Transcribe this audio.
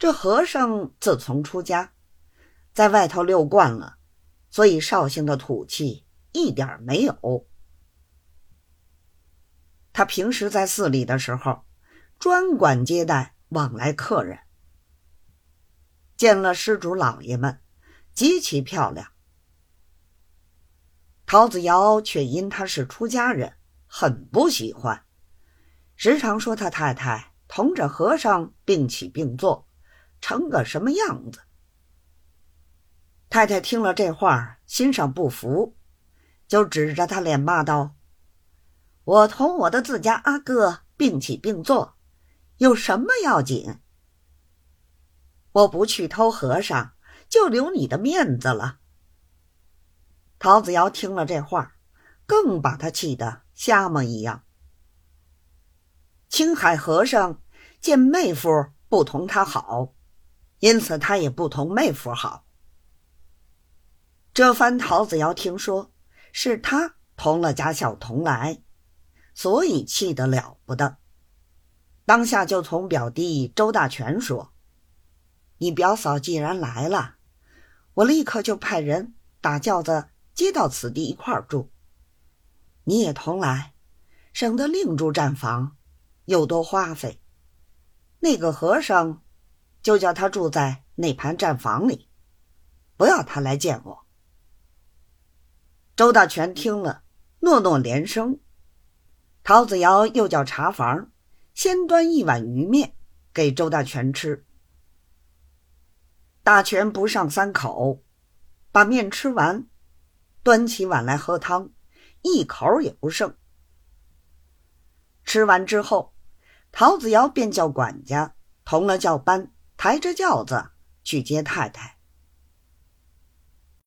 这和尚自从出家，在外头溜惯了，所以绍兴的土气一点没有。他平时在寺里的时候，专管接待往来客人。见了施主老爷们，极其漂亮。陶子尧却因他是出家人，很不喜欢，时常说他太太同着和尚并起并坐。成个什么样子？太太听了这话，心上不服，就指着他脸骂道：“我同我的自家阿哥并起并坐，有什么要紧？我不去偷和尚，就留你的面子了。”陶子尧听了这话，更把他气得瞎么一样。青海和尚见妹夫不同他好。因此，他也不同妹夫好。这番陶子尧听说是他同了贾小童来，所以气得了不得。当下就从表弟周大全说：“你表嫂既然来了，我立刻就派人打轿子接到此地一块住。你也同来，省得另住站房，又多花费。那个和尚。”就叫他住在那盘站房里，不要他来见我。周大全听了，诺诺连声。陶子尧又叫茶房先端一碗鱼面给周大全吃。大全不上三口，把面吃完，端起碗来喝汤，一口也不剩。吃完之后，陶子尧便叫管家同了叫班。抬着轿子去接太太。